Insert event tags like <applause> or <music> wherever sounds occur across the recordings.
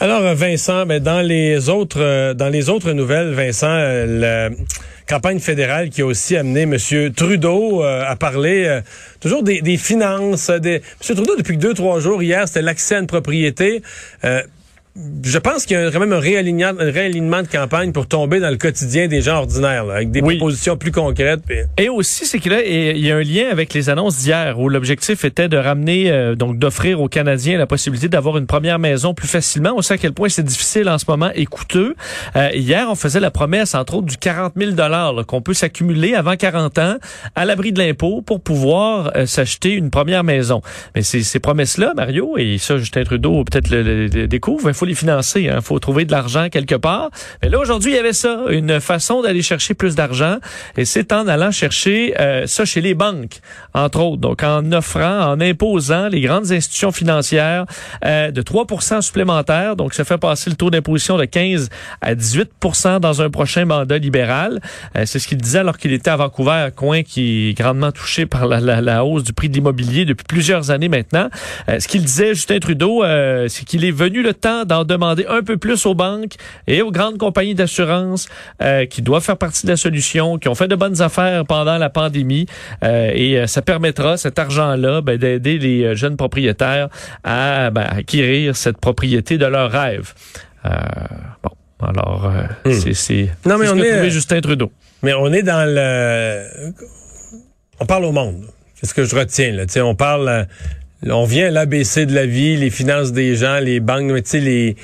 Alors Vincent, ben, dans les autres euh, dans les autres nouvelles, Vincent, euh, la campagne fédérale qui a aussi amené M. Trudeau euh, à parler toujours des, des finances. Des... M. Trudeau, depuis deux, trois jours, hier, c'était l'accès à une propriété je pense qu'il y a quand même un réalignement, un réalignement de campagne pour tomber dans le quotidien des gens ordinaires, avec des propositions plus concrètes. Et aussi, c'est qu'il y a un lien avec les annonces d'hier, où l'objectif était de ramener, euh, donc d'offrir aux Canadiens la possibilité d'avoir une première maison plus facilement. On sait à quel point c'est difficile en ce moment et coûteux. Euh, hier, on faisait la promesse, entre autres, du 40 000 dollars qu'on peut s'accumuler avant 40 ans à l'abri de l'impôt pour pouvoir euh, s'acheter une première maison. Mais ces, ces promesses-là, Mario, et ça, Justin Trudeau peut-être le, le, découvre, il faut les financer. Il hein. faut trouver de l'argent quelque part. Mais là, aujourd'hui, il y avait ça, une façon d'aller chercher plus d'argent. Et c'est en allant chercher euh, ça chez les banques, entre autres. Donc, en offrant, en imposant les grandes institutions financières euh, de 3 supplémentaires. Donc, ça fait passer le taux d'imposition de 15 à 18% dans un prochain mandat libéral. Euh, c'est ce qu'il disait alors qu'il était à Vancouver, coin qui est grandement touché par la, la, la hausse du prix de l'immobilier depuis plusieurs années maintenant. ce qu'il disait, Justin Trudeau, c'est qu'il est venu le temps d'en demander un peu plus aux banques et aux grandes compagnies d'assurance euh, qui doivent faire partie de la solution, qui ont fait de bonnes affaires pendant la pandémie. Euh, et euh, ça permettra, cet argent-là, ben, d'aider les jeunes propriétaires à ben, acquérir cette propriété de leur rêve. bon, alors, hmm. c'est non mais on est Justin Trudeau. Mais on est dans le, on parle au monde. C'est ce que je retiens là. on parle on vient à l'ABC de la vie, les finances des gens, les banques, mais tu sais, les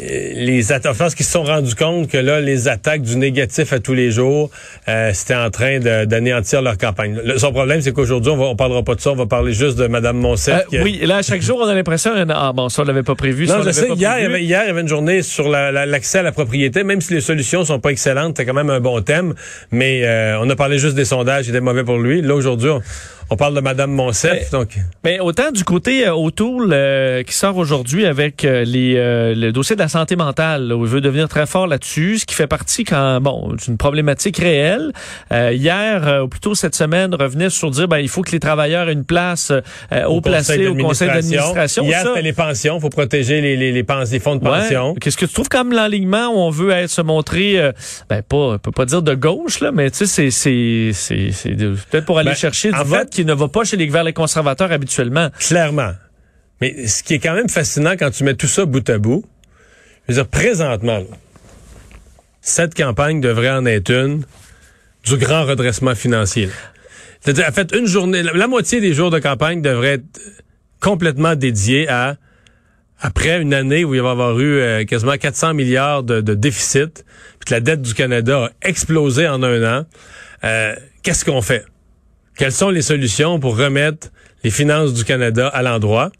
euh, les attaques qui se sont rendus compte que là, les attaques du négatif à tous les jours, euh, c'était en train d'anéantir leur campagne. Le, son problème, c'est qu'aujourd'hui, on, ne parlera pas de ça, on va parler juste de Mme Monsef. Euh, oui, là, chaque jour, on a l'impression, ah bon, ça, on l'avait pas prévu. Non, je sais, hier, il y avait, hier, il y avait une journée sur l'accès à la propriété, même si les solutions sont pas excellentes, c'est quand même un bon thème, mais on a parlé juste des sondages, c'était mauvais pour lui. Là, aujourd'hui, on parle de Madame Monsef, donc. Mais autant du côté euh, O'Toole euh, qui sort aujourd'hui avec euh, les le dossier de la santé mentale, où il veut devenir très fort là-dessus, ce qui fait partie quand bon d'une problématique réelle. hier, ou plutôt cette semaine, revenait sur dire ben il faut que les travailleurs aient une place au, placé au conseil d'administration. Hier, c'était les pensions, faut protéger les les, les, les fonds de pension. Qu'est-ce que tu trouves comme l'alignement où on veut être se montrer ben pas peut pas dire de gauche là, mais tu sais c'est c'est c'est peut-être pour aller ben, chercher du vote qui ne va pas chez les, vers conservateurs habituellement. Clairement. Mais ce qui est quand même fascinant quand tu mets tout ça bout à bout, je veux dire, présentement, cette campagne devrait en être une du grand redressement financier. C'est-à-dire, en fait, une journée, la, moitié des jours de campagne devrait être complètement dédiée à, après une année où il va y avoir eu euh, quasiment 400 milliards de, déficit, puis que la dette du Canada a explosé en un an, euh, qu'est-ce qu'on fait? Quelles sont les solutions pour remettre les finances du Canada à l'endroit?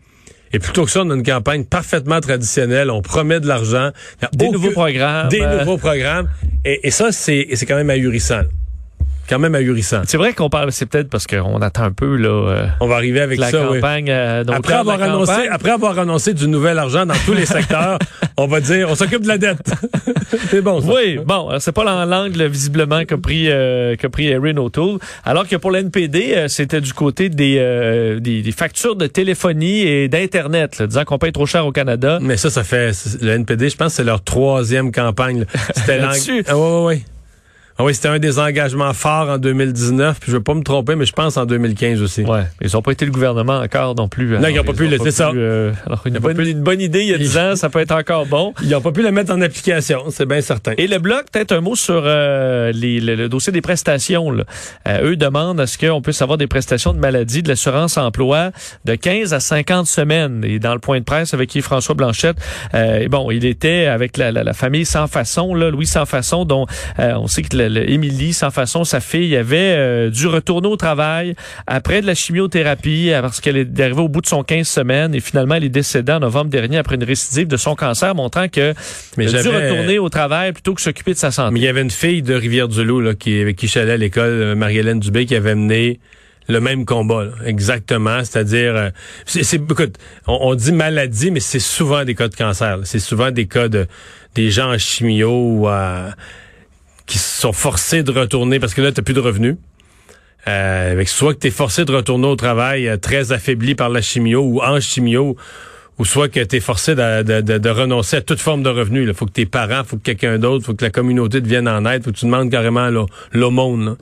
Et plutôt que ça, on a une campagne parfaitement traditionnelle. On promet de l'argent. Des nouveaux programmes. Des nouveaux programmes. Et, et ça, c'est quand même ahurissant quand même ahurissant. C'est vrai qu'on parle, c'est peut-être parce qu'on attend un peu là. Euh, on va arriver avec la ça. Campagne, euh, après avoir annoncé, après avoir annoncé du nouvel argent dans tous les secteurs, <laughs> on va dire, on s'occupe de la dette. <laughs> c'est bon. Ça. Oui, bon, c'est pas l'angle visiblement qu'a pris euh, qu'a pris Erin O'Toole, alors que pour l'NPD, euh, c'était du côté des, des, factures de téléphonie et d'internet, disant qu'on paye trop cher au Canada. Mais ça, ça fait le NPD, je pense, c'est leur troisième campagne. C'était <laughs> l'angle. Ah, oui, oui. Ah oui, c'était un des engagements forts en 2019, puis je veux pas me tromper, mais je pense en 2015 aussi. Ouais, ils n'ont pas été le gouvernement encore non plus. Non, ils n'ont pas pu, c'est ça. Euh, alors, une, bonne, une bonne idée il y a 10 ans, ça peut être encore bon. <laughs> Ils n'ont pas pu le mettre en application, c'est bien certain. Et le bloc, peut-être un mot sur euh, les, le, dossier des prestations. Là. Euh, eux demandent à ce qu'on puisse avoir des prestations de maladie, de l'assurance emploi de 15 à 50 semaines. Et dans le point de presse avec qui François Blanchette, euh, bon, il était avec la, la, la, famille sans façon, là, Louis sans façon, dont on sait que Émilie, sans façon, sa fille, avait euh, dû retourner au travail après de la chimiothérapie euh, parce qu'elle est arrivée au bout de son 15 semaines et finalement elle est décédée en novembre dernier après une récidive de son cancer, montrant que elle a dû retourner au travail plutôt que s'occuper de sa santé. Mais il y avait une fille de Rivière-du-Loup là, qui, avec qui je à l'école, euh, Marie-Hélène Dubé, qui avait mené le même combat, exactement. C'est-à-dire, c'est, écoute, on, dit maladie, mais c'est souvent des cas de cancer. C'est souvent des cas de des gens en chimio ou à qui sont forcés de retourner parce que là, tu plus de revenus. Euh, soit que tu forcé de retourner au travail euh, très affaibli par la chimio ou en chimio ou soit que tu es forcé de, de, de, de, renoncer à toute forme de revenu. Il faut que tes parents, faut que quelqu'un d'autre, faut que la communauté te vienne en aide, faut que tu demandes carrément l'aumône.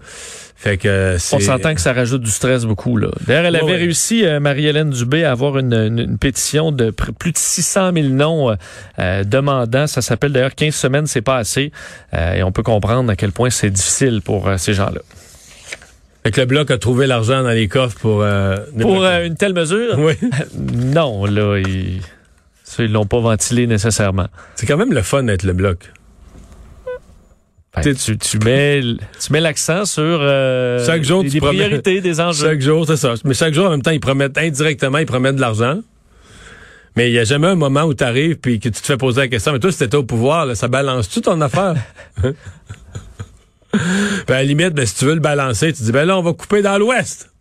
Fait que On s'entend que ça rajoute du stress beaucoup. Là. D'ailleurs, elle avait réussi, euh, Marie-Hélène Dubé, à avoir une, une, pétition de plus de 600 000 noms euh, euh, demandant. Ça s'appelle d'ailleurs 15 semaines, c'est pas assez. et on peut comprendre à quel point c'est difficile pour ces gens-là. Fait que le bloc a trouvé l'argent dans les coffres pour... pour une telle mesure? Oui. non, là, ils... ils l'ont pas ventilé nécessairement. C'est quand même le fun d'être le bloc. Ben, tu, tu, mets, tu mets l'accent sur euh, chaque jour, des, priorités, des <laughs> enjeux. Chaque jour, c'est ça. Mais chaque jour, en même temps, ils promettent indirectement, ils promettent de l'argent. Mais il n'y a jamais un moment où tu arrives puis que tu te fais poser la question. Mais toi, si t'étais au pouvoir, là, ça balance-tu ton affaire? <laughs> ben, à la limite, ben, si tu veux le balancer, tu dis, ben là, on va couper dans l'Ouest.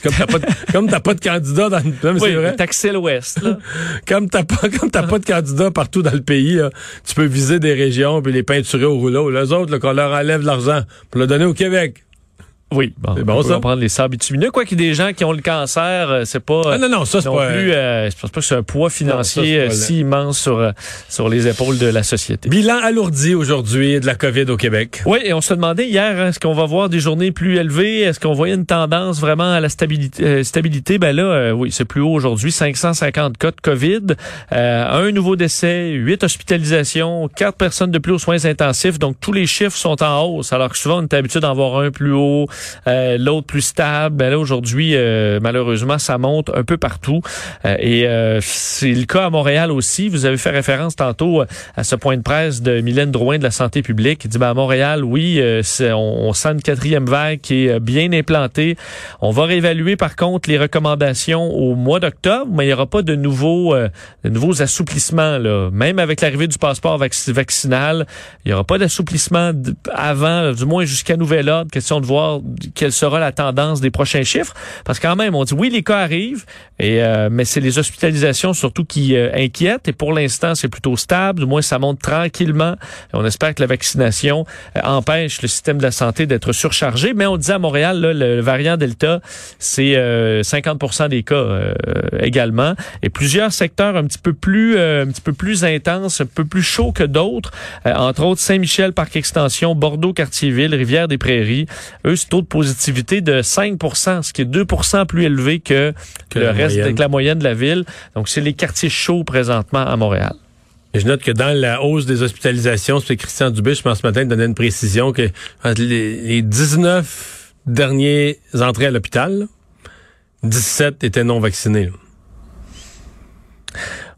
Comme t'as pas, de, <laughs> comme t'as pas de candidat dans le oui, taxer l'Ouest. <laughs> Comme t'as pas, comme pas de candidat partout dans le pays, là, tu peux viser des régions puis les peinturer au rouleau. Les autres, qu'on leur enlève l'argent pour le donner au Québec. Oui, bon, c'est bon on ça. prendre les sables bitumineux. Quoi qu'il y ait des gens qui ont le cancer, euh, c'est pas. Ah, non, non, ça c'est pas. Plus, euh, je pense pas que c'est un poids financier euh, si immense sur sur les épaules de la société. Bilan alourdi aujourd'hui de la COVID au Québec. Oui, et on se demandait hier, hein, est-ce qu'on va voir des journées plus élevées? Est-ce qu'on voyait une tendance vraiment à la stabilité Stabilité, ben là, oui, c'est plus haut aujourd'hui. 550 cas de COVID, un nouveau décès, huit hospitalisations, quatre personnes de plus aux soins intensifs. Donc tous les chiffres sont en hausse, alors que souvent on est habitué d'en voir un plus haut. Euh, l'autre plus stable. Ben là aujourd'hui, euh, malheureusement, ça monte un peu partout. Euh, et c'est le cas à Montréal aussi. Vous avez fait référence tantôt à ce point de presse de Mylène Drouin de la santé publique. Il dit ben, à Montréal, oui, on, on, sent une quatrième vague qui est bien implantée. On va réévaluer par contre les recommandations au mois d'octobre, mais il n'y aura pas de nouveaux, de nouveaux assouplissements. Là. Même avec l'arrivée du passeport vaccinal, il n'y aura pas d'assouplissement avant, du moins jusqu'à nouvel ordre. Question de voir quelle sera la tendance des prochains chiffres. Parce que quand même, on dit oui, les cas arrivent, et, euh, mais c'est les hospitalisations surtout qui euh, inquiètent. Et pour l'instant, c'est plutôt stable. Du moins, ça monte tranquillement. Et on espère que la vaccination euh, empêche le système de la santé d'être surchargé. Mais on dit à Montréal, là, le, variant Delta, c'est 50% des cas également. Et plusieurs secteurs un petit peu plus, un petit peu plus intenses, un peu plus chauds que d'autres. entre autres, Saint-Michel, Parc Extension, Bordeaux, Quartier-Ville, Rivière-des-Prairies. Eux, c'est taux de positivité de 5% ce qui est 2% plus élevé que, le reste, de la moyenne de la ville. Donc, c'est les quartiers chauds présentement à Montréal. Et je note que dans la hausse des hospitalisations, c'est Christian Dubé, je pense ce matin, donner une précision que les, 19 derniers entrées à l'hôpital, 17 étaient non vaccinés.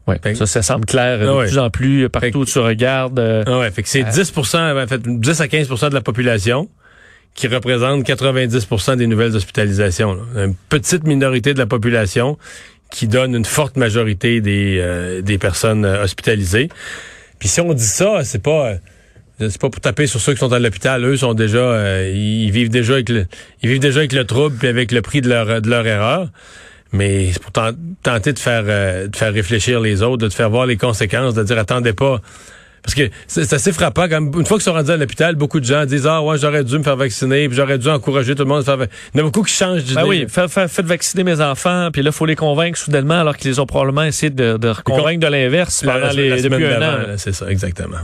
Oui, ça, ça semble clair de ah plus en plus partout où tu regardes. Euh, ah ouais, fait que c'est 10 euh, en fait, 10 à 15 de la population qui représente 90% des nouvelles hospitalisations. Une petite minorité de la population qui donne une forte majorité des, euh, des personnes euh, hospitalisées. Puis si on dit ça, c'est pas euh, c'est pas pour taper sur ceux qui sont à l'hôpital. Eux sont déjà ils vivent déjà avec le ils vivent déjà avec le trouble puis avec le prix de leur de leur erreur. Mais c'est pour tenter de faire de faire réfléchir les autres, de faire voir les conséquences, de dire attendez pas parce que c'est assez frappant. Quand, une fois qu'ils sont rendus à l'hôpital, beaucoup de gens disent Ah ouais, j'aurais dû me faire vacciner, puis j'aurais dû encourager tout le monde à se faire vacciner. Il y en a beaucoup qui changent d'idée. Ben oui, faites vacciner mes enfants, puis là, il faut les convaincre soudainement, alors qu'ils ont probablement essayé de, de convaincre de l'inverse pendant les, depuis un an. C'est ça, exactement.